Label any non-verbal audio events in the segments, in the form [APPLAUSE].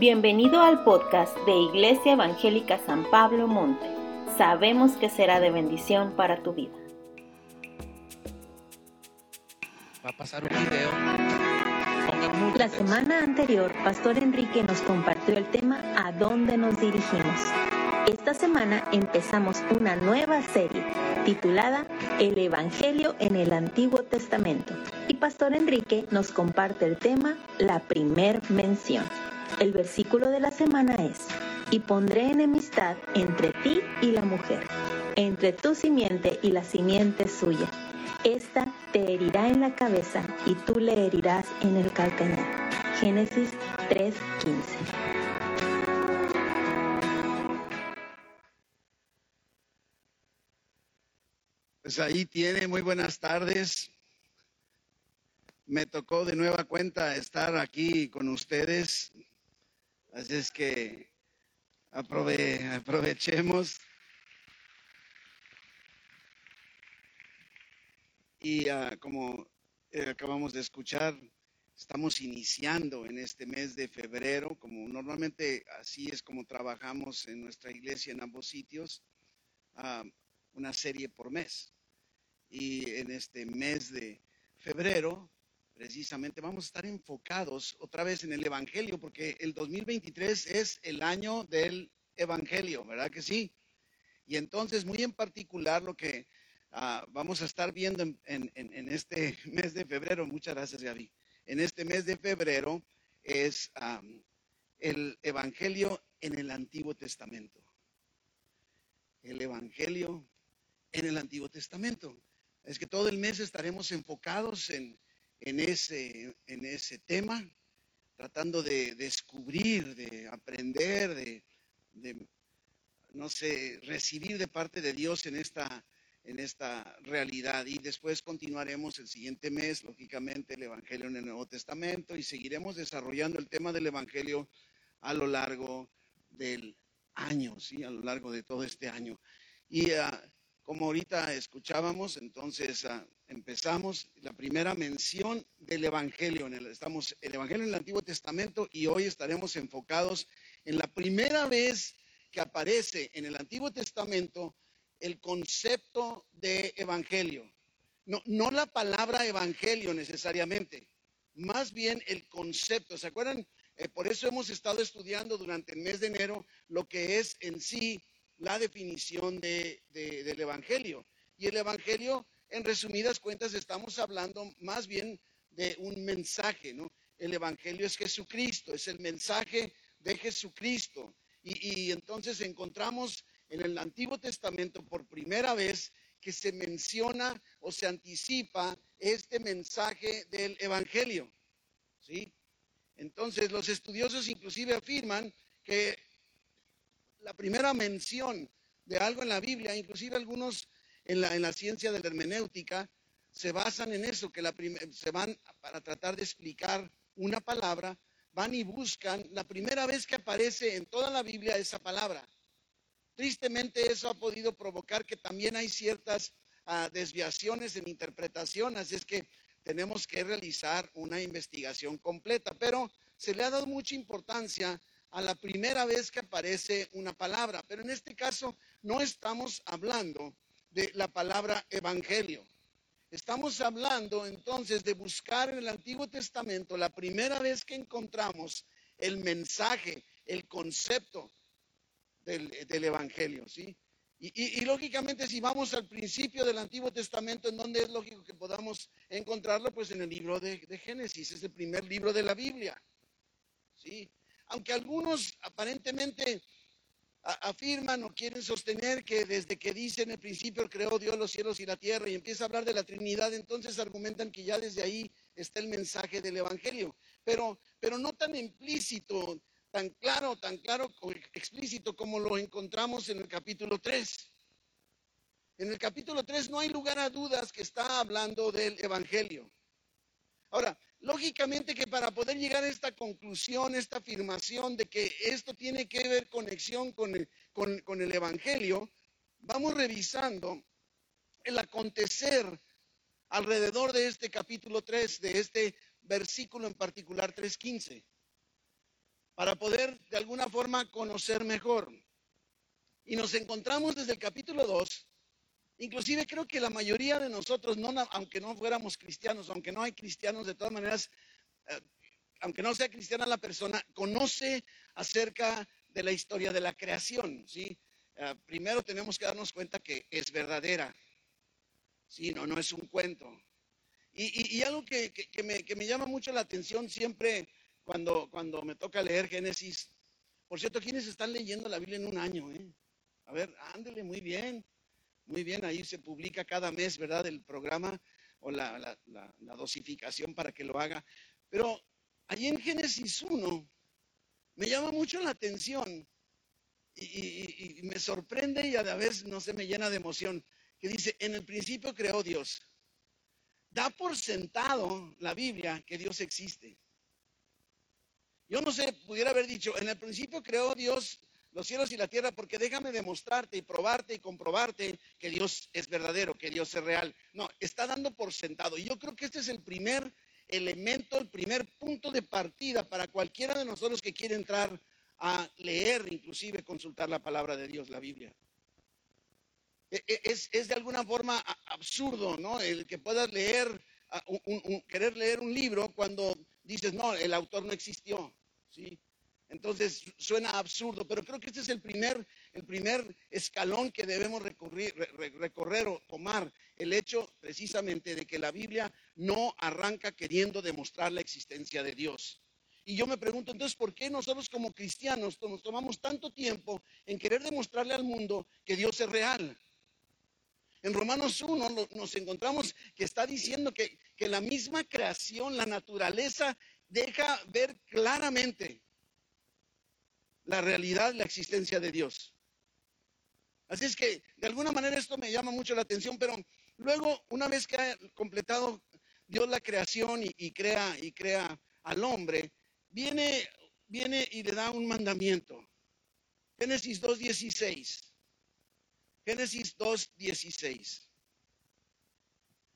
Bienvenido al podcast de Iglesia Evangélica San Pablo Monte. Sabemos que será de bendición para tu vida. Va a pasar un video. La semana anterior, Pastor Enrique nos compartió el tema ¿A dónde nos dirigimos? Esta semana empezamos una nueva serie titulada El Evangelio en el Antiguo Testamento y Pastor Enrique nos comparte el tema La primer mención. El versículo de la semana es, y pondré enemistad entre ti y la mujer, entre tu simiente y la simiente suya. Esta te herirá en la cabeza y tú le herirás en el calcañar. Génesis 3:15. Pues ahí tiene, muy buenas tardes. Me tocó de nueva cuenta estar aquí con ustedes Así es que aprovechemos. Y ah, como eh, acabamos de escuchar, estamos iniciando en este mes de febrero, como normalmente así es como trabajamos en nuestra iglesia en ambos sitios, ah, una serie por mes. Y en este mes de febrero precisamente vamos a estar enfocados otra vez en el Evangelio, porque el 2023 es el año del Evangelio, ¿verdad que sí? Y entonces, muy en particular, lo que ah, vamos a estar viendo en, este [LAUGHS] mes de febrero, muchas gracias Gaby, en este mes de febrero es el Evangelio en el Antiguo Testamento. El Evangelio en el Antiguo Testamento. Es que todo el mes estaremos enfocados en en ese, en ese tema, tratando de descubrir, de aprender, de, no sé, recibir de parte de Dios en esta, en esta realidad. Y después continuaremos el siguiente mes, lógicamente, el Evangelio en el Nuevo Testamento y seguiremos desarrollando el tema del Evangelio a lo largo del año, ¿sí? A lo largo de todo este año. Y ah, como ahorita escuchábamos, entonces ah, empezamos la primera mención del Evangelio. En el, estamos el Evangelio en el Antiguo Testamento y hoy estaremos enfocados en la primera vez que aparece en el Antiguo Testamento el concepto de Evangelio. No, no la palabra Evangelio necesariamente, más bien el concepto. ¿Se acuerdan? Eh, por eso hemos estado estudiando durante el mes de enero lo que es en sí la definición de, del Evangelio. Y el Evangelio, en resumidas cuentas, estamos hablando más bien de un mensaje, ¿no? El Evangelio es Jesucristo, es el mensaje de Jesucristo. Y, y entonces encontramos en el Antiguo Testamento por primera vez que se menciona o se anticipa este mensaje del Evangelio. ¿Sí? Entonces los estudiosos inclusive afirman que la primera mención de algo en la Biblia, inclusive algunos en la, en la ciencia de la hermenéutica, se basan en eso, que se van para tratar de explicar una palabra, van y buscan la primera vez que aparece en toda la Biblia esa palabra. Tristemente eso ha podido provocar que también hay ciertas ah, desviaciones en interpretación, así es que tenemos que realizar una investigación completa, pero se le ha dado mucha importancia a la primera vez que aparece una palabra. Pero en este caso no estamos hablando de la palabra evangelio. Estamos hablando entonces de buscar en el Antiguo Testamento la primera vez que encontramos el mensaje, el concepto del, evangelio, ¿sí? Y, lógicamente si vamos al principio del Antiguo Testamento, en donde es lógico que podamos encontrarlo, pues en el libro de, de Génesis, es el primer libro de la Biblia, ¿sí? Aunque algunos aparentemente afirman o quieren sostener que desde que dice en el principio creó Dios los cielos y la tierra y empieza a hablar de la Trinidad, entonces argumentan que ya desde ahí está el mensaje del Evangelio, pero, pero no tan implícito, tan claro, tan claro o explícito como lo encontramos en el capítulo 3. En el capítulo 3 no hay lugar a dudas que está hablando del Evangelio. Ahora, Lógicamente que para poder llegar a esta conclusión, esta afirmación de que esto tiene que ver conexión con el, con, el Evangelio, vamos revisando el acontecer alrededor de este capítulo 3, de este versículo en particular 3.15. para poder de alguna forma conocer mejor. Y nos encontramos desde el capítulo 2. Inclusive creo que la mayoría de nosotros, no, aunque no fuéramos cristianos, aunque no hay cristianos, de todas maneras, eh, aunque no sea cristiana la persona, conoce acerca de la historia de la creación, ¿sí? Eh, primero tenemos que darnos cuenta que es verdadera, ¿sí? No, no es un cuento. Y, algo que, me, que, me, llama mucho la atención siempre cuando, cuando me toca leer Génesis, por cierto, ¿quiénes están leyendo la Biblia en un año? Eh? A ver, ándele, muy bien, muy bien, ahí se publica cada mes, ¿verdad? El programa o la, dosificación para que lo haga. Pero allí en Génesis 1 me llama mucho la atención y, me sorprende y a la vez no se me llena de emoción, que dice, en el principio creó Dios. Da por sentado la Biblia que Dios existe. Yo no sé, pudiera haber dicho, en el principio creó Dios los cielos y la tierra, porque déjame demostrarte y probarte y comprobarte que Dios es verdadero, que Dios es real. No, está dando por sentado. Y yo creo que este es el primer elemento, el primer punto de partida para cualquiera de nosotros que quiere entrar a leer, inclusive consultar la palabra de Dios, la Biblia. E, e, es, de alguna forma absurdo, ¿no? El que puedas leer, querer leer un libro cuando dices, no, el autor no existió, ¿sí? Entonces suena absurdo, pero creo que este es el primer, escalón que debemos recorrer, recorrer o tomar, el hecho precisamente de que la Biblia no arranca queriendo demostrar la existencia de Dios. Y yo me pregunto entonces, ¿por qué nosotros como cristianos nos tomamos tanto tiempo en querer demostrarle al mundo que Dios es real? En Romanos 1 nos encontramos que está diciendo que la misma creación, la naturaleza, deja ver claramente la realidad, la existencia de Dios. Así es que de alguna manera esto me llama mucho la atención, pero luego, una vez que ha completado Dios la creación y, crea y crea al hombre, viene, viene y le da un mandamiento. Génesis 2.16. Génesis 2.16.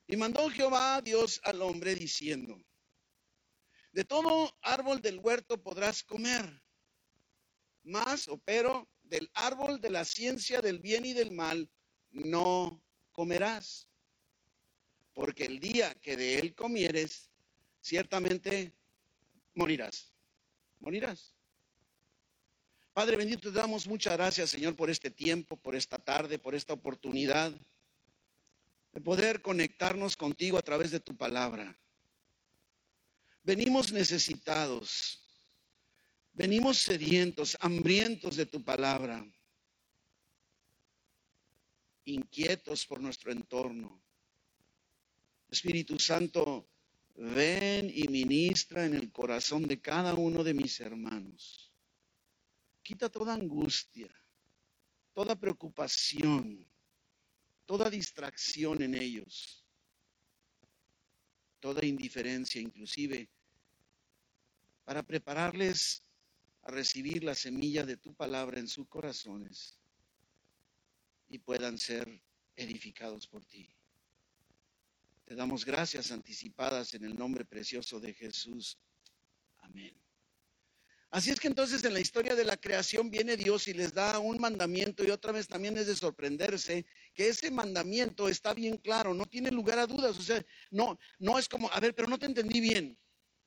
Y mandó Jehová a Dios al hombre diciendo, de todo árbol del huerto podrás comer, más o pero del árbol de la ciencia del bien y del mal no comerás, porque el día que de él comieres, ciertamente morirás, morirás. Padre bendito, te damos muchas gracias, Señor, por este tiempo, por esta tarde, por esta oportunidad de poder conectarnos contigo a través de tu palabra. Venimos necesitados, Venimos sedientos, hambrientos de tu palabra, inquietos por nuestro entorno. Espíritu Santo, ven y ministra en el corazón de cada uno de mis hermanos. Quita toda angustia, toda preocupación, toda distracción en ellos, toda indiferencia inclusive, para prepararles a recibir la semilla de tu palabra en sus corazones y puedan ser edificados por ti. Te damos gracias anticipadas en el nombre precioso de Jesús. Amén. Así es que entonces en la historia de la creación viene Dios y les da un mandamiento y otra vez también es de sorprenderse que ese mandamiento está bien claro, no tiene lugar a dudas, o sea, no, no es como, a ver, pero no te entendí bien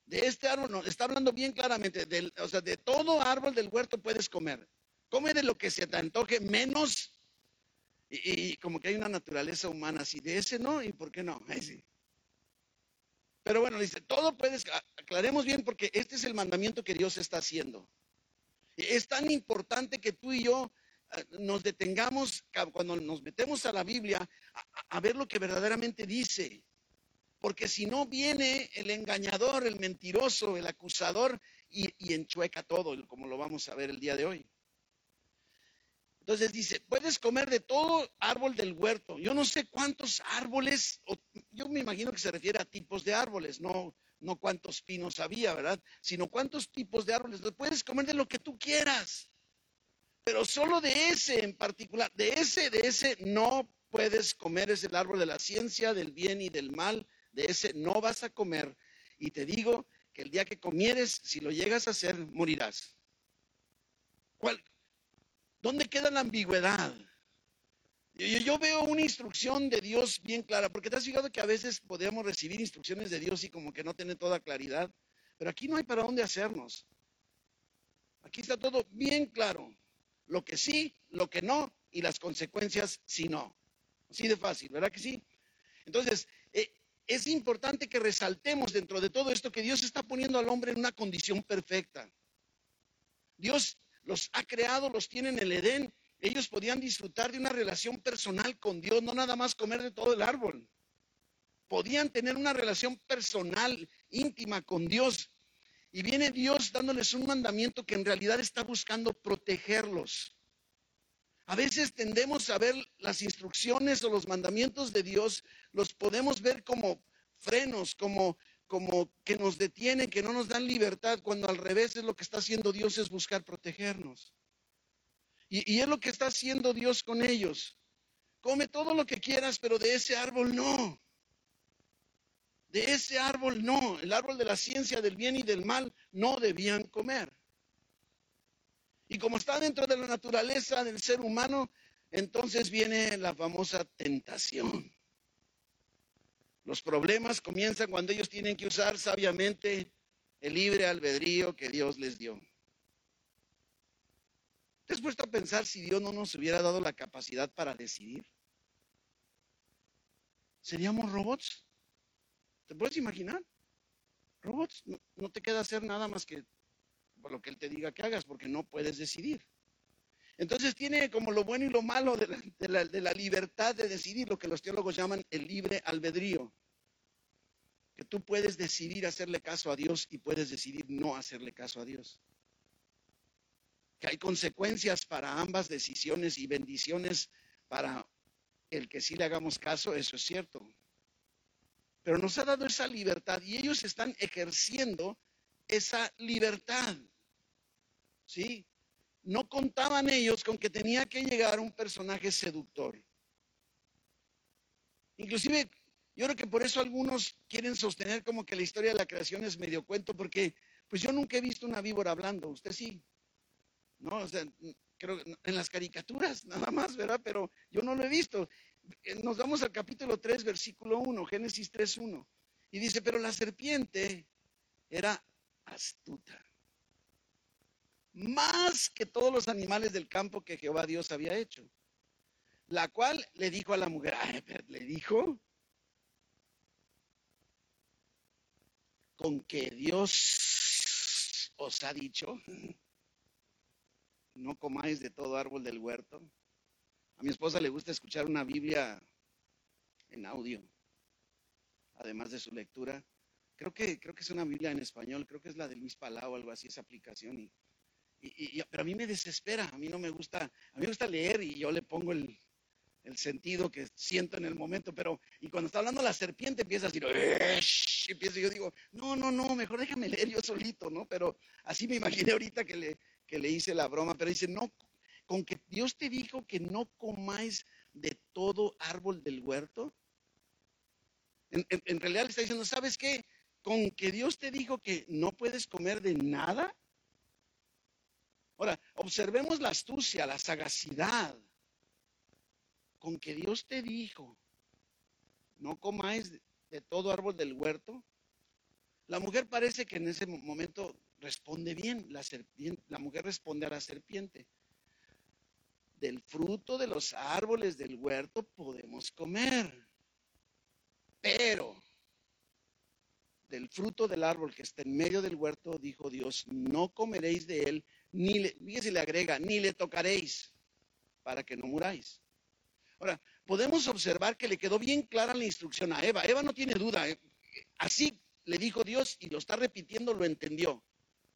de este árbol, no, está hablando bien claramente, del, o sea, de todo árbol del huerto puedes comer. Come de lo que se te antoje, menos, y, como que hay una naturaleza humana así, de ese no, y por qué no, sí. Pero bueno, dice, todo puedes, aclaremos bien porque este es el mandamiento que Dios está haciendo. Es tan importante que tú y yo eh, nos detengamos cuando nos metemos a la Biblia a ver lo que verdaderamente dice porque si no viene el engañador, el mentiroso, el acusador y, enchueca todo, como lo vamos a ver el día de hoy. Entonces dice, puedes comer de todo árbol del huerto. Yo no sé cuántos árboles, yo me imagino que se refiere a tipos de árboles, no, no cuántos pinos había, ¿verdad? Sino cuántos tipos de árboles. Puedes comer de lo que tú quieras, pero solo de ese en particular, de ese, de ese no puedes comer, es el árbol de la ciencia, del bien y del mal de ese no vas a comer. Y te digo que el día que comieres, si lo llegas a hacer, morirás. ¿Cuál? ¿Dónde queda la ambigüedad? Yo, veo una instrucción de Dios bien clara, porque te has fijado que a veces podemos recibir instrucciones de Dios y como que no tiene toda claridad, pero aquí no hay para dónde hacernos. Aquí está todo bien claro, lo que sí, lo que no y las consecuencias si no. Así de fácil, ¿verdad que sí? Entonces, eh, es importante que resaltemos dentro de todo esto que Dios está poniendo al hombre en una condición perfecta. Dios los ha creado, los tiene en el Edén ellos podían disfrutar de una relación personal con Dios, no nada más comer de todo el árbol. Podían tener una relación personal, íntima con Dios. Y viene Dios dándoles un mandamiento que en realidad está buscando protegerlos. A veces tendemos a ver las instrucciones o los mandamientos de Dios, los podemos ver como frenos, como, como que nos detienen, que no nos dan libertad, cuando al revés es lo que está haciendo Dios es buscar protegernos. Y, es lo que está haciendo Dios con ellos. Come todo lo que quieras, pero de ese árbol no. De ese árbol no. El árbol de la ciencia del bien y del mal no debían comer. Y como está dentro de la naturaleza del ser humano, entonces viene la famosa tentación. Los problemas comienzan cuando ellos tienen que usar sabiamente el libre albedrío que Dios les dio. ¿Te has puesto a pensar si Dios no nos hubiera dado la capacidad para decidir? ¿Seríamos robots? ¿Te puedes imaginar? Robots, no, te queda hacer nada más que lo que Él te diga que hagas, porque no puedes decidir. Entonces tiene como lo bueno y lo malo de la, de la, libertad de decidir, lo que los teólogos llaman el libre albedrío. Que tú puedes decidir hacerle caso a Dios y puedes decidir no hacerle caso a Dios que hay consecuencias para ambas decisiones y bendiciones para el que sí le hagamos caso, eso es cierto. Pero nos ha dado esa libertad y ellos están ejerciendo esa libertad. ¿Sí? No contaban ellos con que tenía que llegar un personaje seductor. Inclusive, yo creo que por eso algunos quieren sostener como que la historia de la creación es medio cuento, porque pues yo nunca he visto una víbora hablando, usted sí. ¿no? O sea, creo en las caricaturas nada más, ¿verdad? Pero yo no lo he visto. Eh, nos vamos al capítulo 3, versículo 1, Génesis 3, 1. Y dice, pero la serpiente era astuta. Más que todos los animales del campo que Jehová Dios había hecho. La cual le dijo a la mujer, le dijo, con que Dios os ha dicho, no comáis de todo árbol del huerto. A mi esposa le gusta escuchar una Biblia en audio, además de su lectura. Creo que, creo que es una Biblia en español, creo que es la de Luis Palau o algo así, esa aplicación. Y, y, pero a mí me desespera, a mí no me gusta, a mí me gusta leer y yo le pongo el, el sentido que siento en el momento, pero y cuando está hablando la serpiente empieza a decir, y empiezo, yo digo, no, no, no, mejor déjame leer yo solito, ¿no? Pero así me imaginé ahorita que le, que le hice la broma, pero dice, no, con que Dios te dijo que no comáis de todo árbol del huerto. En, realidad le está diciendo, ¿sabes qué? Con que Dios te dijo que no puedes comer de nada. Ahora, observemos la astucia, la sagacidad. Con que Dios te dijo, no comáis de todo árbol del huerto. La mujer parece que en ese momento responde bien. La, serpiente, la mujer responde a la serpiente. Del fruto de los árboles del huerto podemos comer. Pero del fruto del árbol que está en medio del huerto, dijo Dios, no comeréis de él, ni le, fíjese, le agrega, ni le tocaréis, para que no muráis. Ahora, podemos observar que le quedó bien clara la instrucción a Eva. Eva no tiene duda, ¿eh? así le dijo Dios y lo está repitiendo, lo entendió.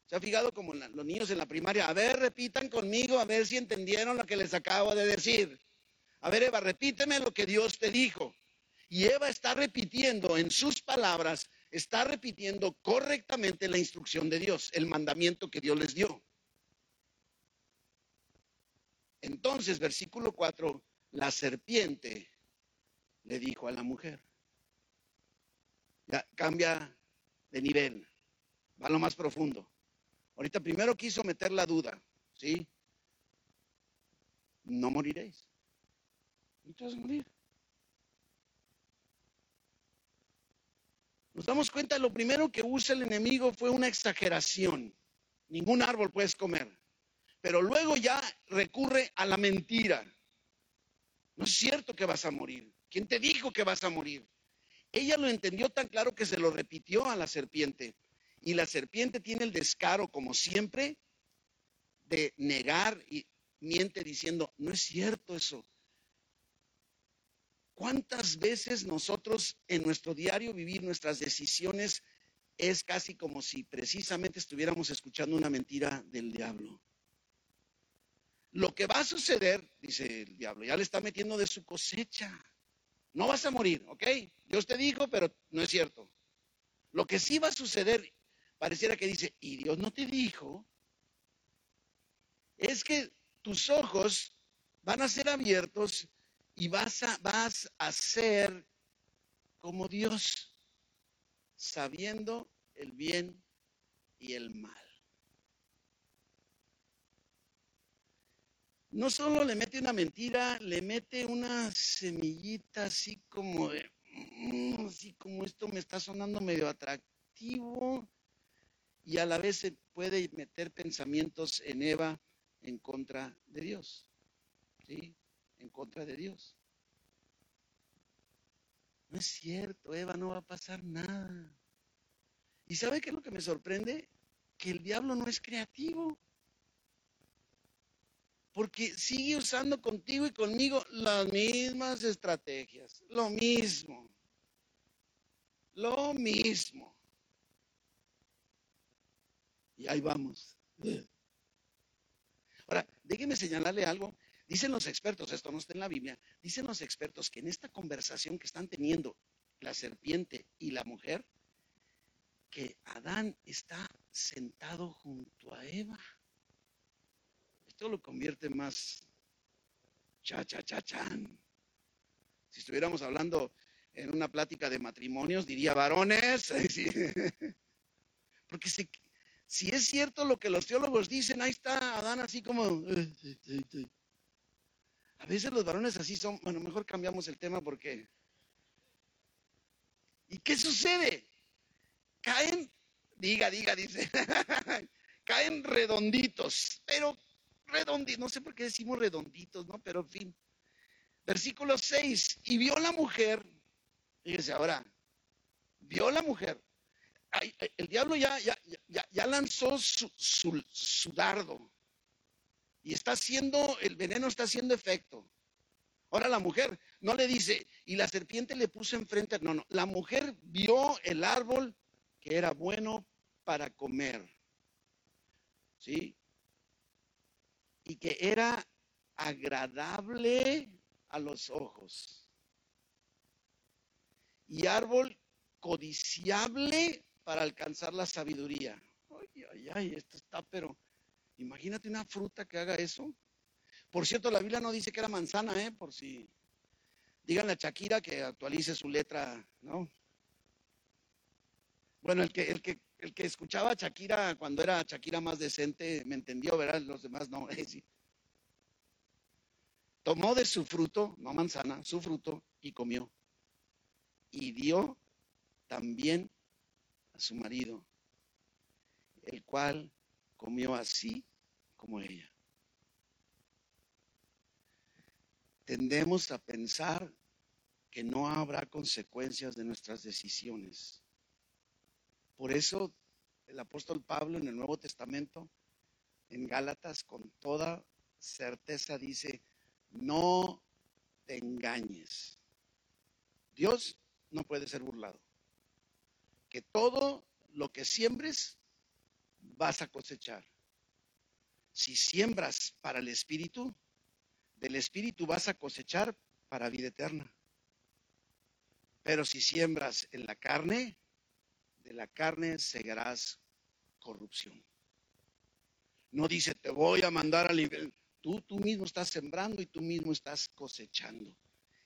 ¿Se ha fijado como los niños en la primaria? A ver, repitan conmigo, a ver si entendieron lo que les acabo de decir. A ver, Eva, repíteme lo que Dios te dijo. Y Eva está repitiendo en sus palabras, está repitiendo correctamente la instrucción de Dios, el mandamiento que Dios les dio. Entonces, versículo 4, la serpiente le dijo a la mujer. Ya cambia de nivel, va a lo más profundo. Ahorita primero quiso meter la duda, ¿sí? no moriréis. No te vas a morir. Nos damos cuenta, lo primero que usa el enemigo fue una exageración. Ningún árbol puedes comer. Pero luego ya recurre a la mentira. No es cierto que vas a morir. ¿Quién te dijo que vas a morir? Ella lo entendió tan claro que se lo repitió a la serpiente. Y la serpiente tiene el descaro, como siempre, de negar y miente diciendo, no es cierto eso. ¿Cuántas veces nosotros en nuestro diario vivir nuestras decisiones es casi como si precisamente estuviéramos escuchando una mentira del diablo? Lo que va a suceder, dice el diablo, ya le está metiendo de su cosecha. No vas a morir, ¿ok? Dios te dijo, pero no es cierto. Lo que sí va a suceder, pareciera que dice, y Dios no te dijo, es que tus ojos van a ser abiertos y vas a, vas a ser como Dios, sabiendo el bien y el mal. No solo le mete una mentira, le mete una semillita así como de, mm, así como esto me está sonando medio atractivo y a la vez se puede meter pensamientos en Eva en contra de Dios. ¿Sí? En contra de Dios. No es cierto, Eva, no va a pasar nada. ¿Y sabe qué es lo que me sorprende? Que el diablo no es creativo. Porque sigue usando contigo y conmigo las mismas estrategias. Lo mismo. Lo mismo. Y ahí vamos. Ahora, déjeme señalarle algo. Dicen los expertos, esto no está en la Biblia, dicen los expertos que en esta conversación que están teniendo la serpiente y la mujer, que Adán está sentado junto a Eva. Esto lo convierte más cha cha cha chan. Si estuviéramos hablando en una plática de matrimonios, diría varones. [LAUGHS] Porque si, si es cierto lo que los teólogos dicen, ahí está Adán así como... A veces los varones así son, bueno, mejor cambiamos el tema porque... ¿Y qué sucede? Caen, diga, diga, dice, [LAUGHS] caen redonditos, pero redonditos, no sé por qué decimos redonditos, ¿no? Pero en fin. Versículo 6, y vio la mujer, fíjese ahora, vio la mujer, el diablo ya, ya, ya, ya lanzó su, su, su dardo, y está haciendo, el veneno está haciendo efecto. Ahora la mujer no le dice, y la serpiente le puso enfrente, no, no, la mujer vio el árbol que era bueno para comer, ¿sí? Y que era agradable a los ojos. Y árbol codiciable para alcanzar la sabiduría. Ay, ay, ay, esto está, pero Imagínate una fruta que haga eso. Por cierto, la Biblia no dice que era manzana, ¿eh? Por si. Díganle a Shakira que actualice su letra, ¿no? Bueno, el que, el que, el que escuchaba a Shakira cuando era Shakira más decente me entendió, ¿verdad? Los demás no. [LAUGHS] sí. Tomó de su fruto, no manzana, su fruto y comió. Y dio también a su marido, el cual comió así como ella. Tendemos a pensar que no habrá consecuencias de nuestras decisiones. Por eso el apóstol Pablo en el Nuevo Testamento, en Gálatas, con toda certeza dice, no te engañes. Dios no puede ser burlado. Que todo lo que siembres, vas a cosechar. Si siembras para el Espíritu, del Espíritu vas a cosechar para vida eterna. Pero si siembras en la carne, de la carne segarás corrupción. No dice, te voy a mandar al nivel. Tú, tú mismo estás sembrando y tú mismo estás cosechando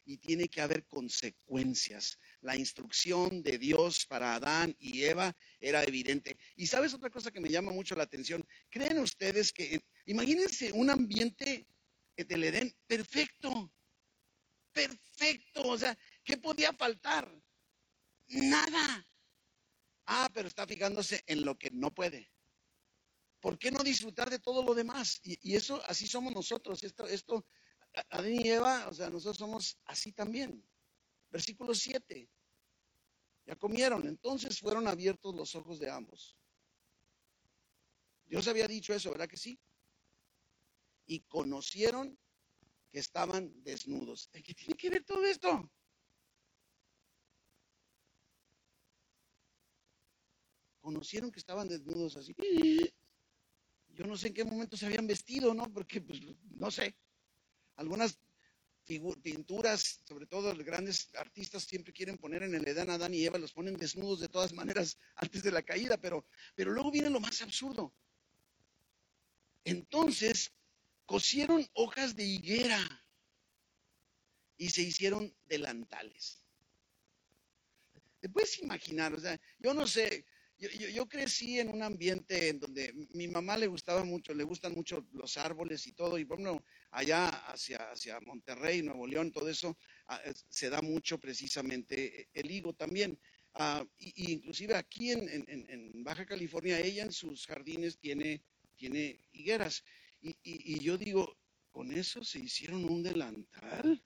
y tiene que haber consecuencias. La instrucción de Dios para Adán y Eva era evidente. Y sabes otra cosa que me llama mucho la atención. ¿Creen ustedes que, imagínense un ambiente del Edén, perfecto, perfecto. O sea, ¿qué podía faltar? Nada. Ah, pero está fijándose en lo que no puede. ¿Por qué no disfrutar de todo lo demás? Y, eso, así somos nosotros. Esto, esto, Adán y Eva, o sea, nosotros somos así también. Versículo 7. Ya comieron, entonces fueron abiertos los ojos de ambos. Dios había dicho eso, ¿verdad que sí? Y conocieron que estaban desnudos. ¿Qué tiene que ver todo esto? Conocieron que estaban desnudos así. Yo no sé en qué momento se habían vestido, ¿no? Porque, pues, no sé. Algunas pinturas, sobre todo los grandes artistas siempre quieren poner en el Edán Adán y Eva, los ponen desnudos de todas maneras [LAUGHS] antes de la caída, pero, pero luego viene lo más absurdo. Entonces cosieron hojas de higuera y se hicieron delantales. ¿Te puedes imaginar? O sea, yo no sé, yo, crecí en un ambiente en donde mi mamá le gustaba mucho, le gustan mucho los árboles y todo, y bueno, allá hacia, hacia Monterrey, Nuevo León, todo eso, ah, se da mucho precisamente el higo también. Uh, y, inclusive aquí en, Baja California, ella en sus jardines tiene, tiene higueras. Y, yo digo, ¿con eso se hicieron un delantal?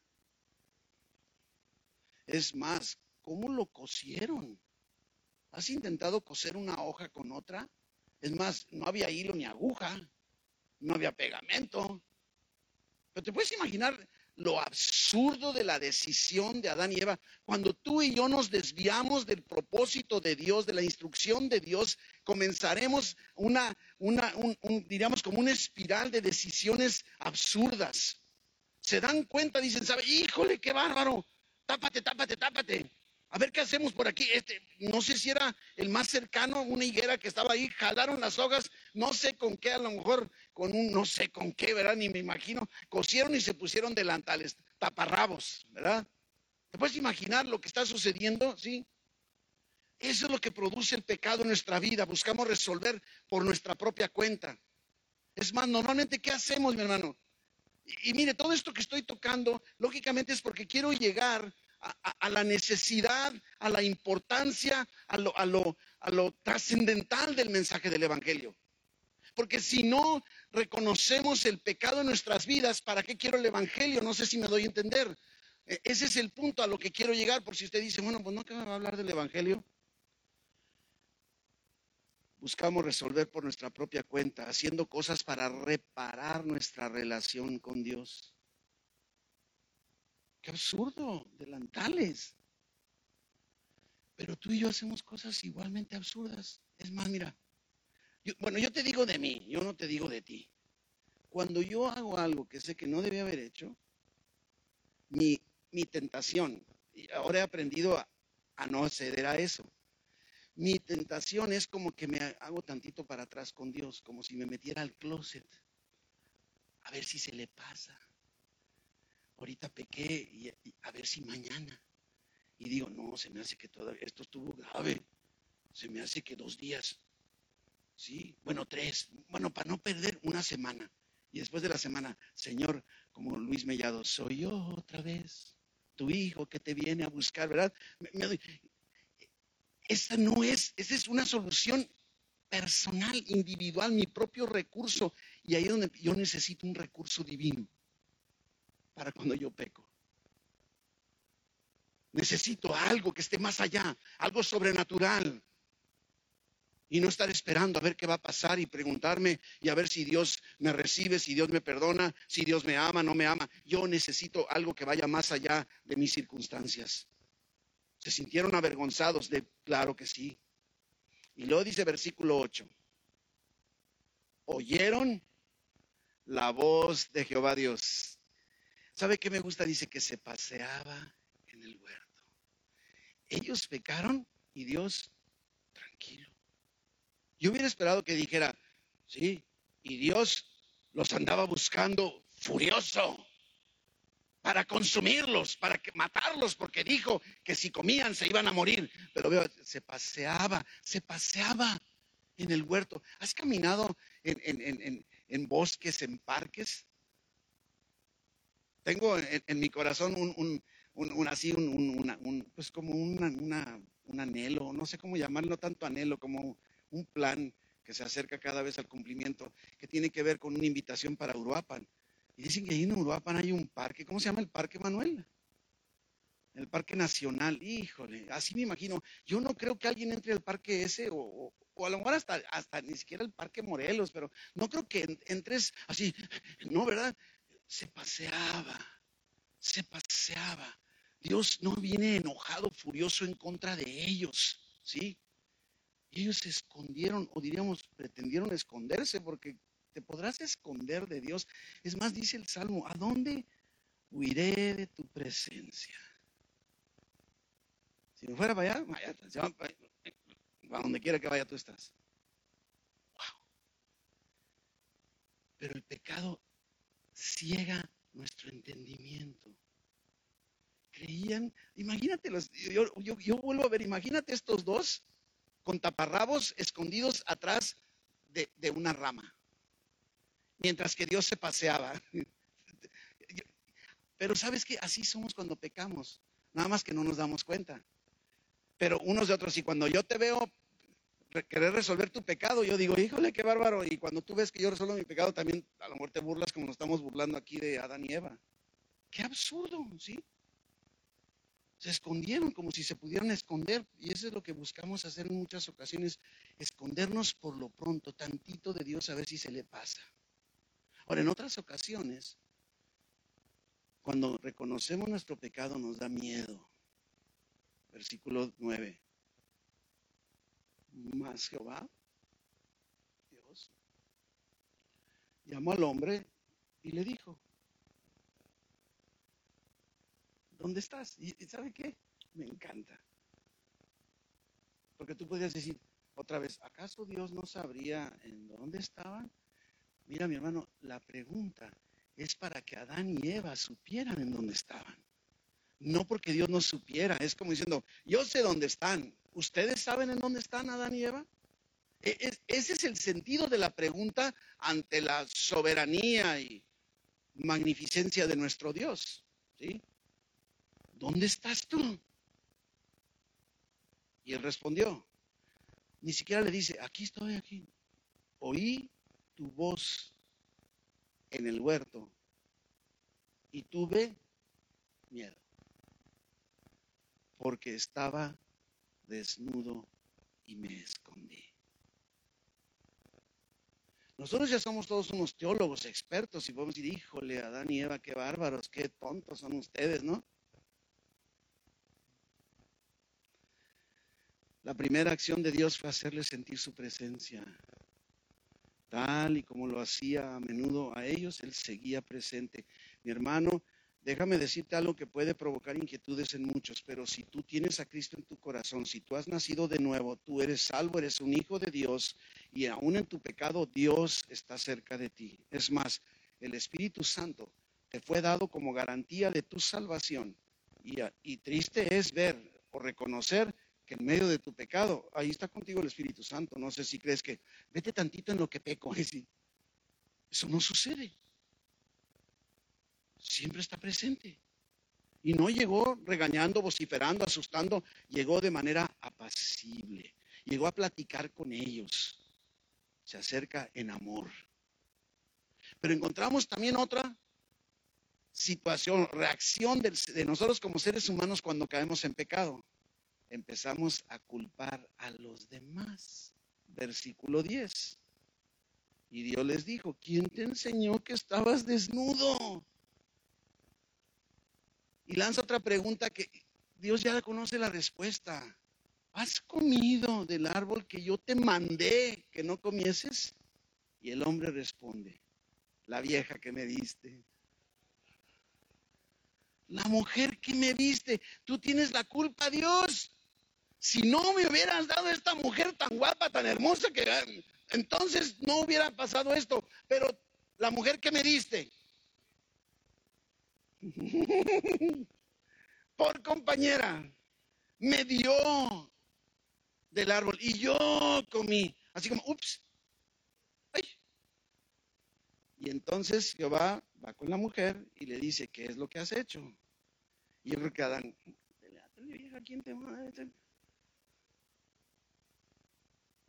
Es más, ¿cómo lo cosieron? ¿Has intentado coser una hoja con otra? Es más, no había hilo ni aguja, no había pegamento. Pero te puedes imaginar lo absurdo de la decisión de Adán y Eva cuando tú y yo nos desviamos del propósito de Dios, de la instrucción de Dios, comenzaremos una, una un, diríamos como una espiral de decisiones absurdas. Se dan cuenta, dicen, ¿sabe? Híjole, qué bárbaro. Tápate, tápate, tápate a ver qué hacemos por aquí. Este, no sé si era el más cercano, una higuera que estaba ahí, jalaron las hojas, no sé con qué, a lo mejor con un, no sé con qué, ¿verdad? Ni me imagino, cosieron y se pusieron delantales, taparrabos, ¿verdad? ¿Te puedes imaginar lo que está sucediendo? Sí. Eso es lo que produce el pecado en nuestra vida. Buscamos resolver por nuestra propia cuenta. Es más, normalmente, ¿qué hacemos, mi hermano? y mire, todo esto que estoy tocando, lógicamente es porque quiero llegar a, la necesidad, a la importancia, a lo, a lo, trascendental del mensaje del Evangelio. Porque si no reconocemos el pecado en nuestras vidas, ¿para qué quiero el Evangelio? No sé si me doy a entender. E, ese es el punto a lo que quiero llegar, por si usted dice, bueno, pues no que me va a hablar del Evangelio. Buscamos resolver por nuestra propia cuenta, haciendo cosas para reparar nuestra relación con Dios. Qué absurdo, delantales. Pero tú y yo hacemos cosas igualmente absurdas. Es más, mira, bueno, yo te digo de mí, yo no te digo de ti. Cuando yo hago algo que sé que no debía haber hecho, mi, mi tentación, y ahora he aprendido a, a no ceder a eso. Mi tentación es como que me hago tantito para atrás con Dios, como si me metiera al closet, a ver si se le pasa ahorita pequé y, a ver si mañana. Y digo, no, se me hace que todavía, esto estuvo grave. Se me hace que dos días. Sí, bueno, tres. Bueno, para no perder una semana. Y después de la semana, Señor, como Luis Mellado, soy yo otra vez, tu hijo que te viene a buscar, ¿verdad? esa no es, esa es una solución personal, individual, mi propio recurso. Y ahí es donde yo necesito un recurso divino para cuando yo peco. Necesito algo que esté más allá, algo sobrenatural. Y no estar esperando a ver qué va a pasar y preguntarme y a ver si Dios me recibe, si Dios me perdona, si Dios me ama, no me ama. Yo necesito algo que vaya más allá de mis circunstancias. ¿Se sintieron avergonzados de, claro que sí? Y luego dice versículo 8. Oyeron la voz de Jehová Dios ¿Sabe qué me gusta? Dice que se paseaba en el huerto. Ellos pecaron y Dios, tranquilo. Yo hubiera esperado que dijera, sí, y Dios los andaba buscando furioso para consumirlos, para matarlos, porque dijo que si comían se iban a morir. Pero veo, se paseaba, se paseaba en el huerto. ¿Has caminado en, en bosques, en parques? Tengo en, mi corazón un, así, un, pues como un anhelo, no sé cómo llamarlo, tanto anhelo, como un plan que se acerca cada vez al cumplimiento, que tiene que ver con una invitación para Uruapan. Y dicen que ahí en Uruapan hay un parque, ¿cómo se llama el parque, Manuel? El parque nacional, híjole, así me imagino. Yo no creo que alguien entre al parque ese o, o a lo mejor hasta, hasta ni siquiera el Parque Morelos, pero no creo que entres así, no, ¿verdad? Se paseaba, se paseaba. Dios no viene enojado, furioso en contra de ellos, ¿sí? ellos se escondieron, o diríamos, pretendieron esconderse, porque te podrás esconder de Dios. Es más, dice el Salmo, ¿a dónde huiré de tu presencia? Si me fuera para allá, vaya, a donde quiera que vaya tú estás. Wow. Pero el pecado ciega nuestro entendimiento. Creían, imagínate, los, yo, yo, vuelvo a ver, imagínate estos dos con taparrabos escondidos atrás de, de una rama, mientras que Dios se paseaba. [LAUGHS] Pero sabes que así somos cuando pecamos, nada más que no nos damos cuenta. Pero unos de otros, y cuando yo te veo querer resolver tu pecado, yo digo, híjole, qué bárbaro. Y cuando tú ves que yo resuelvo mi pecado, también a lo mejor te burlas como nos estamos burlando aquí de Adán y Eva. Qué absurdo, ¿sí? Se escondieron como si se pudieran esconder. Y eso es lo que buscamos hacer en muchas ocasiones, escondernos por lo pronto, tantito de Dios a ver si se le pasa. Ahora, en otras ocasiones, cuando reconocemos nuestro pecado nos da miedo. Versículo 9 más Jehová, Dios, llamó al hombre y le dijo, ¿dónde estás? ¿Y sabe qué? Me encanta. Porque tú podrías decir, otra vez, ¿acaso Dios no sabría en dónde estaban? Mira, mi hermano, la pregunta es para que Adán y Eva supieran en dónde estaban. No porque Dios no supiera, es como diciendo, yo sé dónde están, ¿Ustedes saben en dónde están Adán y Eva? E, ese es el sentido de la pregunta ante la soberanía y magnificencia de nuestro Dios. ¿sí? ¿Dónde estás tú? Y él respondió. Ni siquiera le dice, aquí estoy, aquí. Oí tu voz en el huerto y tuve miedo porque estaba desnudo y me escondí. Nosotros ya somos todos unos teólogos expertos y podemos decir, híjole, Adán y Eva, qué bárbaros, qué tontos son ustedes, ¿no? La primera acción de Dios fue hacerles sentir su presencia. Tal y como lo hacía a menudo a ellos, Él seguía presente. Mi hermano, Déjame decirte algo que puede provocar inquietudes en muchos, pero si tú tienes a Cristo en tu corazón, si tú has nacido de nuevo, tú eres salvo, eres un hijo de Dios y aún en tu pecado Dios está cerca de ti. Es más, el Espíritu Santo te fue dado como garantía de tu salvación. Y, triste es ver o reconocer que en medio de tu pecado, ahí está contigo el Espíritu Santo. No sé si crees que vete tantito en lo que peco. [LAUGHS] Eso no sucede siempre está presente. Y no llegó regañando, vociferando, asustando, llegó de manera apacible. Llegó a platicar con ellos. Se acerca en amor. Pero encontramos también otra situación, reacción de, nosotros como seres humanos cuando caemos en pecado. Empezamos a culpar a los demás. Versículo 10. Y Dios les dijo, ¿quién te enseñó que estabas desnudo? Y lanza otra pregunta que Dios ya conoce la respuesta. ¿Has comido del árbol que yo te mandé que no comieses? Y el hombre responde, la vieja que me diste. La mujer que me viste, tú tienes la culpa, Dios. Si no me hubieras dado esta mujer tan guapa, tan hermosa, que entonces no hubiera pasado esto. Pero la mujer que me diste, [LAUGHS] por compañera me dio del árbol y yo comí. Así como, ups, Y entonces Jehová va con la mujer y le dice, ¿qué es lo que has hecho? Y yo creo que Adán, ¿quién te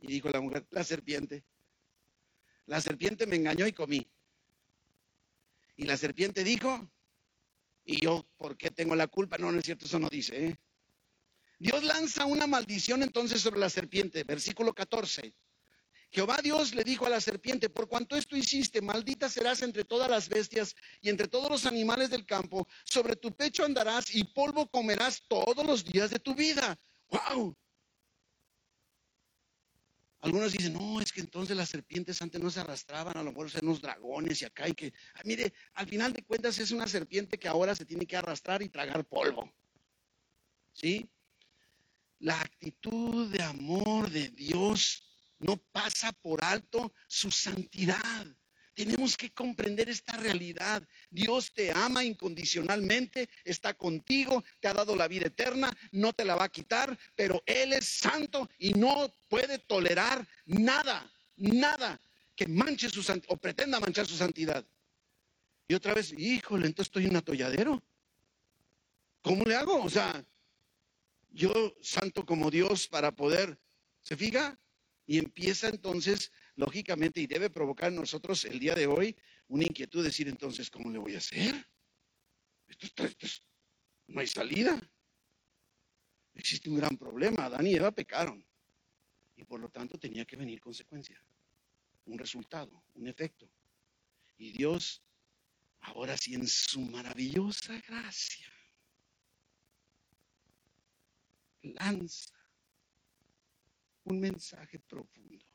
Y dijo la mujer, la serpiente. La serpiente me engañó y comí. Y la serpiente dijo, y yo, ¿por qué tengo la culpa? No, no es cierto, eso no dice. ¿eh? Dios lanza una maldición entonces sobre la serpiente, versículo 14. Jehová Dios le dijo a la serpiente, por cuanto esto hiciste, maldita serás entre todas las bestias y entre todos los animales del campo, sobre tu pecho andarás y polvo comerás todos los días de tu vida. ¡Wow! Algunos dicen, no, es que entonces las serpientes antes no se arrastraban, a lo mejor eran unos dragones y acá y que, ah, mire, al final de cuentas es una serpiente que ahora se tiene que arrastrar y tragar polvo. ¿Sí? La actitud de amor de Dios no pasa por alto su santidad. Tenemos que comprender esta realidad. Dios te ama incondicionalmente, está contigo, te ha dado la vida eterna, no te la va a quitar, pero Él es santo y no puede tolerar nada, nada que manche su santidad o pretenda manchar su santidad. Y otra vez, híjole, entonces estoy un atolladero. ¿Cómo le hago? O sea, yo santo como Dios para poder, ¿se fija? Y empieza entonces lógicamente, y debe provocar en nosotros el día de hoy una inquietud, decir entonces, ¿cómo le voy a hacer? Esto, no hay salida. Existe un gran problema. Adán y Eva pecaron. Y por lo tanto tenía que venir consecuencia, un resultado, un efecto. Y Dios, ahora sí en su maravillosa gracia, lanza un mensaje profundo.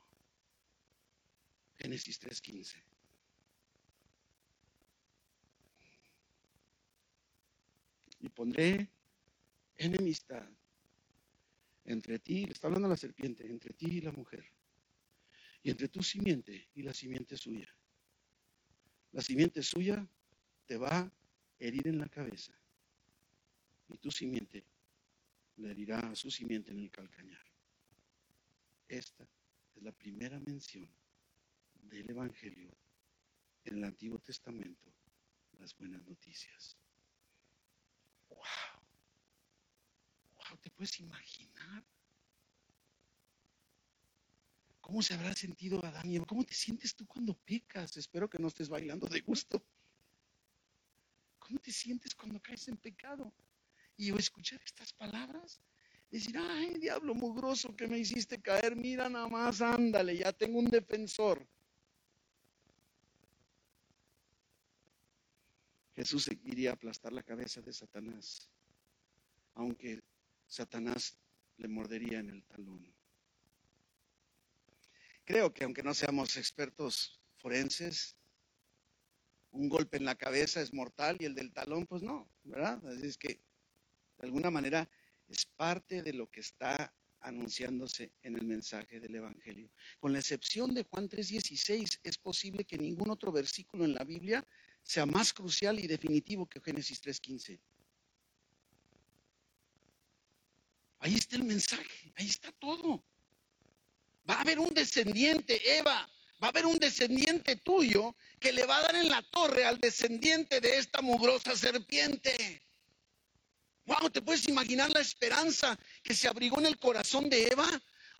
Génesis 3:15. Y pondré enemistad entre ti, le está hablando la serpiente, entre ti y la mujer, y entre tu simiente y la simiente suya. La simiente suya te va a herir en la cabeza, y tu simiente le herirá a su simiente en el calcañar. Esta es la primera mención del Evangelio en el Antiguo Testamento, las buenas noticias. ¡Wow! ¡Wow! ¿Te puedes imaginar? ¿Cómo se habrá sentido Adán y Eva? ¿Cómo te sientes tú cuando pecas? Espero que no estés bailando de gusto. ¿Cómo te sientes cuando caes en pecado? Y escuchar estas palabras, decir, ay, diablo mugroso que me hiciste caer, mira nada más, ándale, ya tengo un defensor. Jesús iría a aplastar la cabeza de Satanás, aunque Satanás le mordería en el talón. Creo que aunque no seamos expertos forenses, un golpe en la cabeza es mortal y el del talón, pues no, ¿verdad? Así es que, de alguna manera, es parte de lo que está anunciándose en el mensaje del Evangelio. Con la excepción de Juan 3:16, es posible que ningún otro versículo en la Biblia sea más crucial y definitivo que Génesis 3.15. Ahí está el mensaje, ahí está todo. Va a haber un descendiente, Eva, va a haber un descendiente tuyo que le va a dar en la torre al descendiente de esta mugrosa serpiente. Wow, ¿te puedes imaginar la esperanza que se abrigó en el corazón de Eva?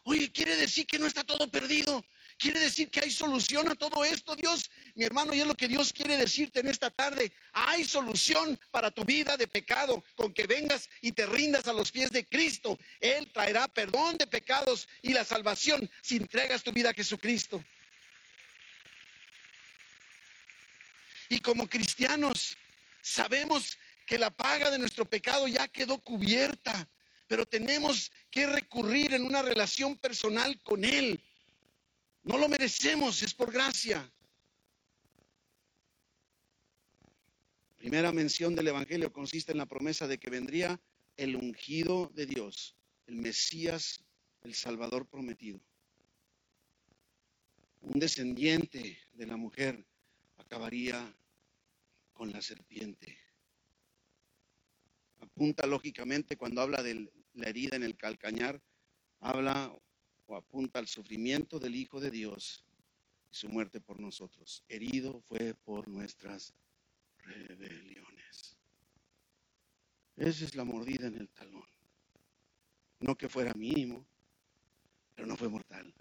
Oye, quiere decir que no está todo perdido. Quiere decir que hay solución a todo esto, Dios. Mi hermano, y es lo que Dios quiere decirte en esta tarde. Hay solución para tu vida de pecado, con que vengas y te rindas a los pies de Cristo. Él traerá perdón de pecados y la salvación si entregas tu vida a Jesucristo. Y como cristianos, sabemos que la paga de nuestro pecado ya quedó cubierta, pero tenemos que recurrir en una relación personal con Él no lo merecemos, es por gracia. Primera mención del Evangelio consiste en la promesa de que vendría el ungido de Dios, el Mesías, el Salvador prometido. Un descendiente de la mujer acabaría con la serpiente. Apunta lógicamente cuando habla de la herida en el calcañar, habla o apunta al sufrimiento del Hijo de Dios y su muerte por nosotros. Herido fue por nuestras rebeliones. Esa es la mordida en el talón. No que fuera mínimo, pero no fue mortal.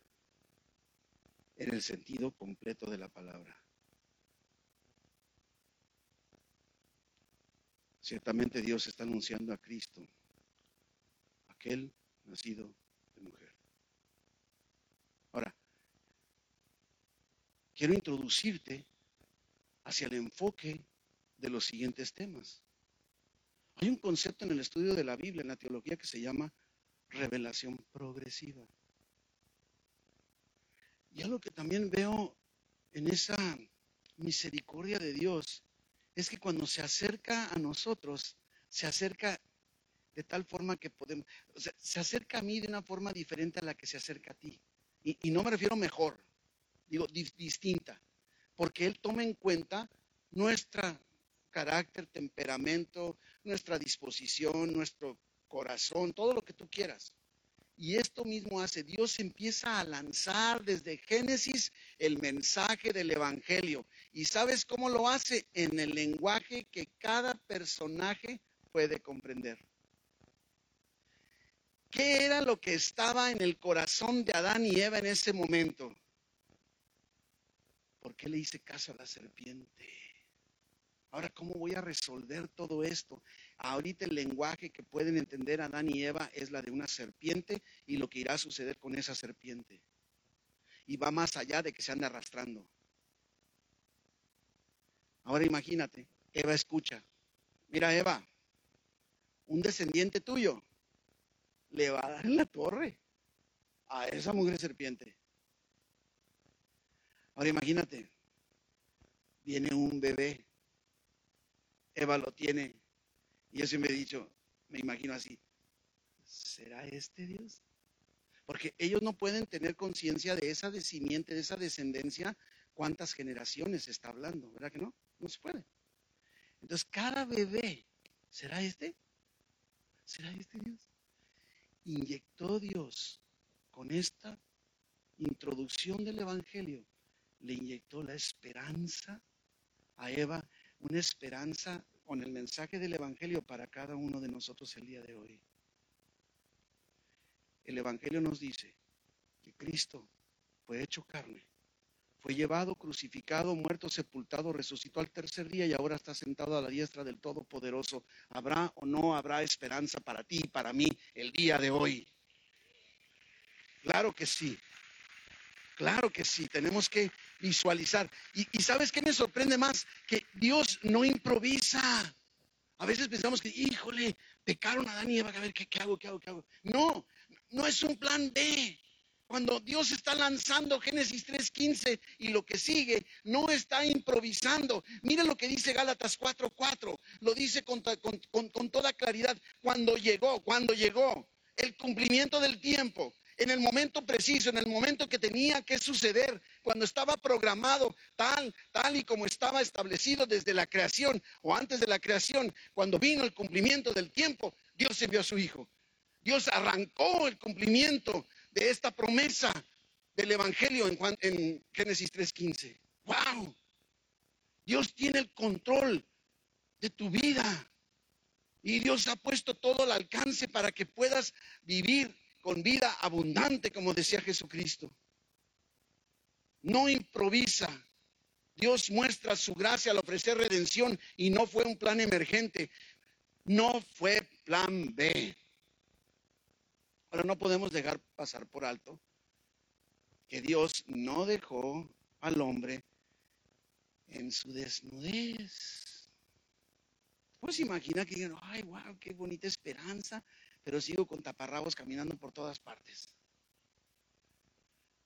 En el sentido completo de la palabra. Ciertamente Dios está anunciando a Cristo, aquel nacido de mujer. Ahora, quiero introducirte hacia el enfoque de los siguientes temas. Hay un concepto en el estudio de la Biblia, en la teología, que se llama revelación progresiva. Y algo que también veo en esa misericordia de Dios es que cuando se acerca a nosotros, se acerca de tal forma que podemos, o sea, se acerca a mí de una forma diferente a la que se acerca a ti. Y, no me refiero mejor, digo distinta, porque Él toma en cuenta nuestro carácter, temperamento, nuestra disposición, nuestro corazón, todo lo que tú quieras. Y esto mismo hace, Dios empieza a lanzar desde Génesis el mensaje del Evangelio. ¿Y sabes cómo lo hace? En el lenguaje que cada personaje puede comprender. ¿Qué era lo que estaba en el corazón de Adán y Eva en ese momento? ¿Por qué le hice caso a la serpiente? Ahora, ¿cómo voy a resolver todo esto? Ahorita el lenguaje que pueden entender Adán y Eva es la de una serpiente y lo que irá a suceder con esa serpiente. Y va más allá de que se ande arrastrando. Ahora imagínate, Eva escucha. Mira, Eva, un descendiente tuyo le va a dar en la torre a esa mujer serpiente. Ahora imagínate, viene un bebé Eva lo tiene. Y yo siempre he dicho, me imagino así, ¿será este Dios? Porque ellos no pueden tener conciencia de esa simiente, de esa descendencia, cuántas generaciones está hablando, ¿verdad que no? No se puede. Entonces, cada bebé, ¿será este? ¿Será este Dios? Inyectó Dios con esta introducción del Evangelio, le inyectó la esperanza a Eva una esperanza con el mensaje del Evangelio para cada uno de nosotros el día de hoy. El Evangelio nos dice que Cristo fue hecho carne, fue llevado, crucificado, muerto, sepultado, resucitó al tercer día y ahora está sentado a la diestra del Todopoderoso. ¿Habrá o no habrá esperanza para ti y para mí el día de hoy? Claro que sí. Claro que sí, tenemos que visualizar. Y, ¿sabes qué me sorprende más? Que Dios no improvisa. A veces pensamos que, híjole, pecaron a Adán y Eva, a ver, ¿qué, ¿qué, hago, qué hago, qué hago? No, no es un plan B. Cuando Dios está lanzando Génesis 3.15 y lo que sigue, no está improvisando. Mire lo que dice Gálatas 4.4, lo dice con, con toda claridad. Cuando llegó, cuando llegó el cumplimiento del tiempo, en el momento preciso, en el momento que tenía que suceder, cuando estaba programado tal, tal y como estaba establecido desde la creación o antes de la creación, cuando vino el cumplimiento del tiempo, Dios envió a su Hijo. Dios arrancó el cumplimiento de esta promesa del Evangelio en, en Génesis 3.15. ¡Wow! Dios tiene el control de tu vida. Y Dios ha puesto todo al alcance para que puedas vivir con vida abundante, como decía Jesucristo. No improvisa. Dios muestra su gracia al ofrecer redención y no fue un plan emergente, no fue plan B. Ahora no podemos dejar pasar por alto que Dios no dejó al hombre en su desnudez. Pues imagina que digan, ay, wow, qué bonita esperanza pero sigo con taparrabos caminando por todas partes.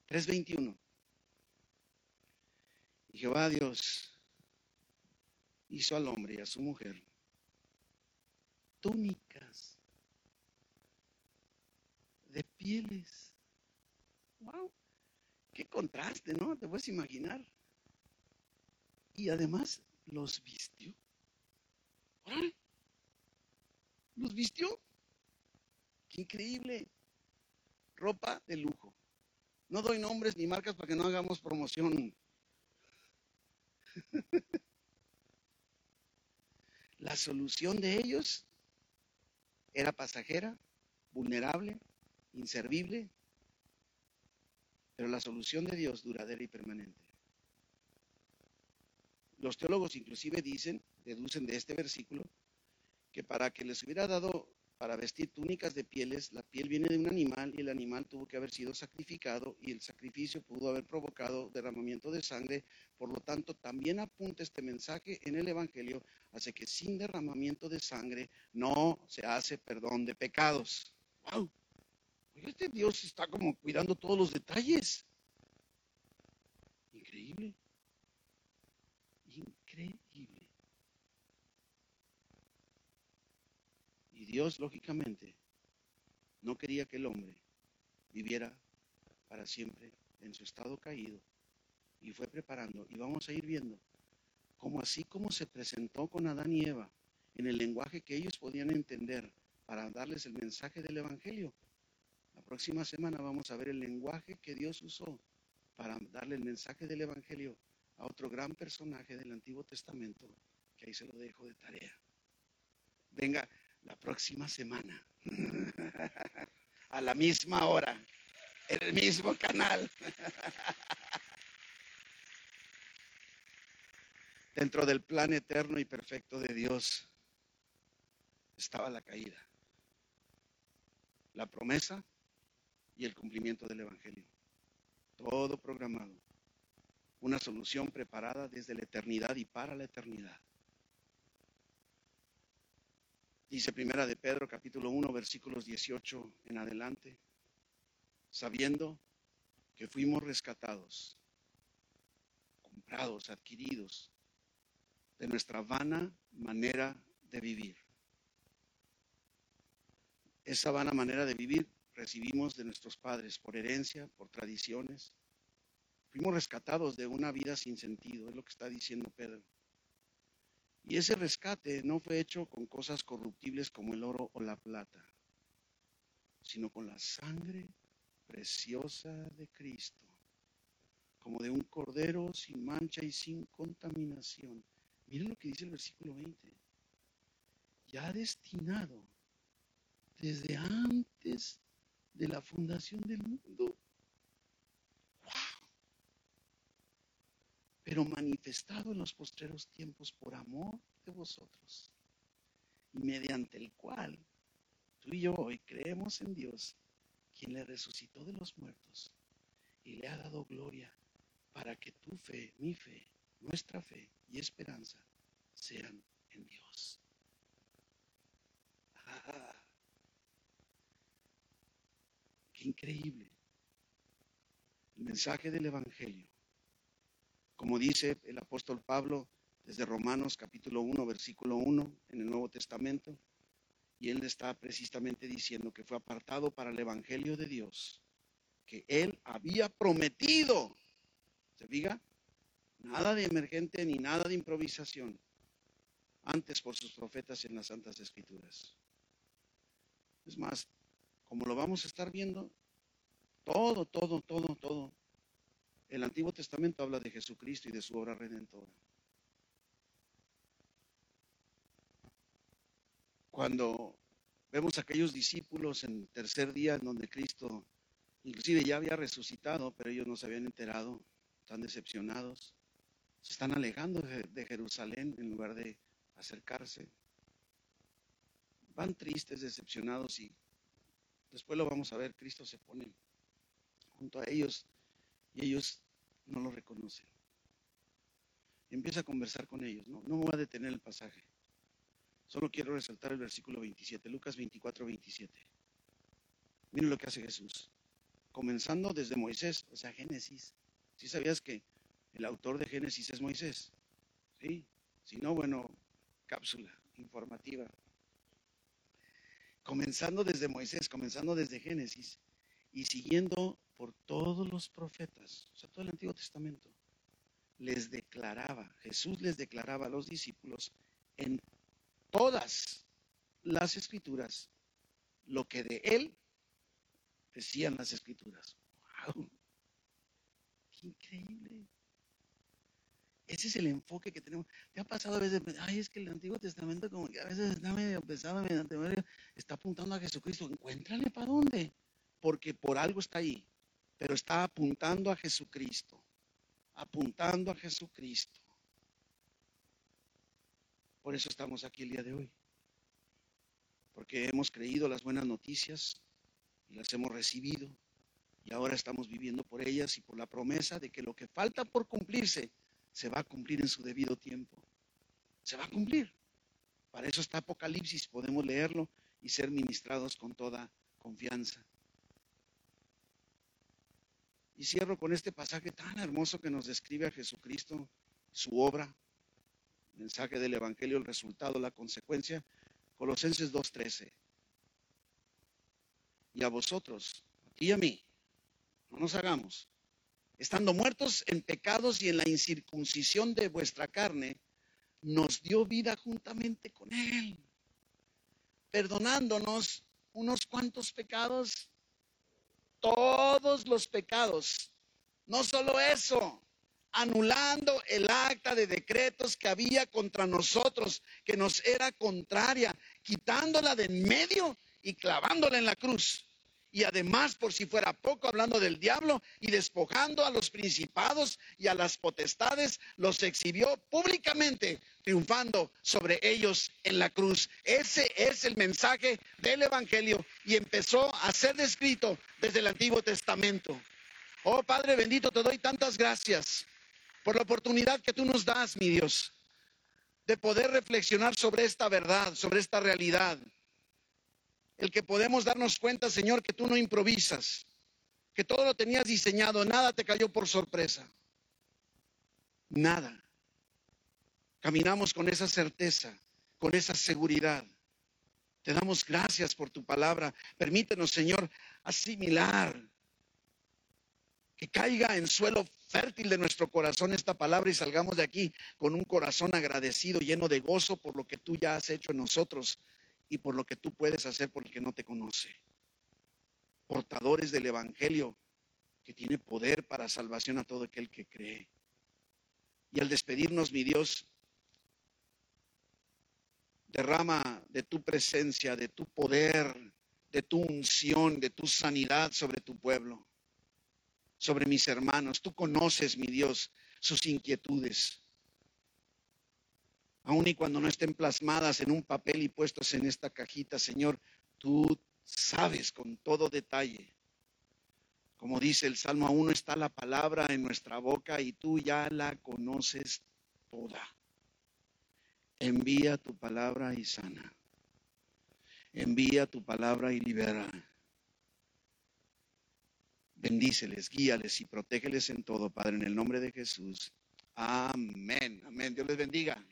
3.21. Y Jehová Dios hizo al hombre y a su mujer túnicas de pieles. ¡Wow! ¡Qué contraste, ¿no? Te puedes imaginar. Y además los vistió. Los vistió. Qué increíble. Ropa de lujo. No doy nombres ni marcas para que no hagamos promoción. [LAUGHS] La solución de ellos era pasajera, vulnerable, inservible, pero la solución de Dios duradera y permanente. Los teólogos inclusive dicen, deducen de este versículo, que para que les hubiera dado para vestir túnicas de pieles, la piel viene de un animal y el animal tuvo que haber sido sacrificado y el sacrificio pudo haber provocado derramamiento de sangre. Por lo tanto, también apunta este mensaje en el Evangelio, hace que sin derramamiento de sangre no se hace perdón de pecados. ¡Wow! Este Dios está como cuidando todos los detalles. Increíble. Y Lógicamente, no quería que el hombre viviera para siempre en su estado caído y fue preparando. Y vamos a ir viendo cómo así como se presentó con Adán y Eva en el lenguaje que ellos podían entender para darles el mensaje del Evangelio. La próxima semana vamos a ver el lenguaje que Dios usó para darle el mensaje del Evangelio a otro gran personaje del Antiguo Testamento, que ahí se lo dejo de tarea. Venga, la próxima semana, [LAUGHS] a la misma hora, en el mismo canal. [LAUGHS] Dentro del plan eterno y perfecto de Dios estaba la caída, la promesa y el cumplimiento del Evangelio. Todo programado. Una solución preparada desde la eternidad y para la eternidad. Dice Primera de Pedro capítulo 1 versículos 18 en adelante, sabiendo que fuimos rescatados, comprados, adquiridos de nuestra vana manera de vivir. Esa vana manera de vivir recibimos de nuestros padres por herencia, por tradiciones. Fuimos rescatados de una vida sin sentido, es lo que está diciendo Pedro. Y ese rescate no fue hecho con cosas corruptibles como el oro o la plata, sino con la sangre preciosa de Cristo, como de un cordero sin mancha y sin contaminación. Miren lo que dice el versículo 20. Ya destinado desde antes de la fundación del mundo. Pero manifestado en los postreros tiempos por amor de vosotros, y mediante el cual tú y yo hoy creemos en Dios, quien le resucitó de los muertos y le ha dado gloria para que tu fe, mi fe, nuestra fe y esperanza sean en Dios. Ah, qué increíble. El mensaje del Evangelio. Como dice el apóstol Pablo desde Romanos capítulo 1, versículo 1 en el Nuevo Testamento, y él está precisamente diciendo que fue apartado para el Evangelio de Dios, que él había prometido. ¿Se diga? Nada de emergente ni nada de improvisación. Antes por sus profetas en las Santas Escrituras. Es más, como lo vamos a estar viendo, todo, todo, todo, todo. El Antiguo Testamento habla de Jesucristo y de su obra redentora. Cuando vemos a aquellos discípulos en el tercer día en donde Cristo inclusive ya había resucitado, pero ellos no se habían enterado, están decepcionados, se están alejando de Jerusalén en lugar de acercarse. Van tristes, decepcionados y después lo vamos a ver, Cristo se pone junto a ellos y ellos no lo reconocen. Empieza a conversar con ellos, ¿no? No me voy a detener el pasaje. Solo quiero resaltar el versículo 27, Lucas 24, 27. Miren lo que hace Jesús. Comenzando desde Moisés, o sea, Génesis. ¿Sí sabías que el autor de Génesis es Moisés? Sí. Si no, bueno, cápsula informativa. Comenzando desde Moisés, comenzando desde Génesis y siguiendo por todos los profetas, o sea, todo el Antiguo Testamento, les declaraba, Jesús les declaraba a los discípulos en todas las escrituras lo que de él decían las escrituras. increíble. Ese es el enfoque que tenemos. ¿Te ha pasado a veces? Ay, es que el Antiguo Testamento como que a veces está medio pesado, medio, está apuntando a Jesucristo. Encuéntrale para dónde. Porque por algo está ahí. Pero está apuntando a Jesucristo. Apuntando a Jesucristo. Por eso estamos aquí el día de hoy. Porque hemos creído las buenas noticias y las hemos recibido. Y ahora estamos viviendo por ellas y por la promesa de que lo que falta por cumplirse se va a cumplir en su debido tiempo. Se va a cumplir. Para eso está Apocalipsis, podemos leerlo y ser ministrados con toda confianza. Y cierro con este pasaje tan hermoso que nos describe a Jesucristo, su obra, mensaje del Evangelio, el resultado, la consecuencia, Colosenses 2.13. Y a vosotros, y a mí, no nos hagamos, estando muertos en pecados y en la incircuncisión de vuestra carne, nos dio vida juntamente con Él, perdonándonos unos cuantos pecados, todos los pecados. No solo eso, anulando el acta de decretos que había contra nosotros, que nos era contraria, quitándola de en medio y clavándola en la cruz y además, por si fuera poco, hablando del diablo y despojando a los principados y a las potestades, los exhibió públicamente, triunfando sobre ellos en la cruz. Ese es el mensaje del Evangelio y empezó a ser descrito desde el Antiguo Testamento. Oh Padre bendito, te doy tantas gracias por la oportunidad que tú nos das, mi Dios, de poder reflexionar sobre esta verdad, sobre esta realidad el que podemos darnos cuenta, Señor, que tú no improvisas, que todo lo tenías diseñado, nada te cayó por sorpresa. Nada. Caminamos con esa certeza, con esa seguridad. Te damos gracias por tu palabra. Permítenos, Señor, asimilar, que caiga en suelo fértil de nuestro corazón esta palabra y salgamos de aquí con un corazón agradecido, lleno de gozo por lo que tú ya has hecho en nosotros y por lo que tú puedes hacer por el que no te conoce. Portadores del Evangelio que tiene poder para salvación a todo aquel que cree. Y al despedirnos, mi Dios, derrama de tu presencia, de tu poder, de tu unción, de tu sanidad sobre tu pueblo, sobre mis hermanos. Tú conoces, mi Dios, sus inquietudes aun y cuando no estén plasmadas en un papel y puestos en esta cajita, Señor, tú sabes con todo detalle. Como dice el Salmo 1, está la palabra en nuestra boca y tú ya la conoces toda. Envía tu palabra y sana. Envía tu palabra y libera. Bendíceles, guíales y protégeles en todo, Padre, en el nombre de Jesús. Amén. Amén. Dios les bendiga.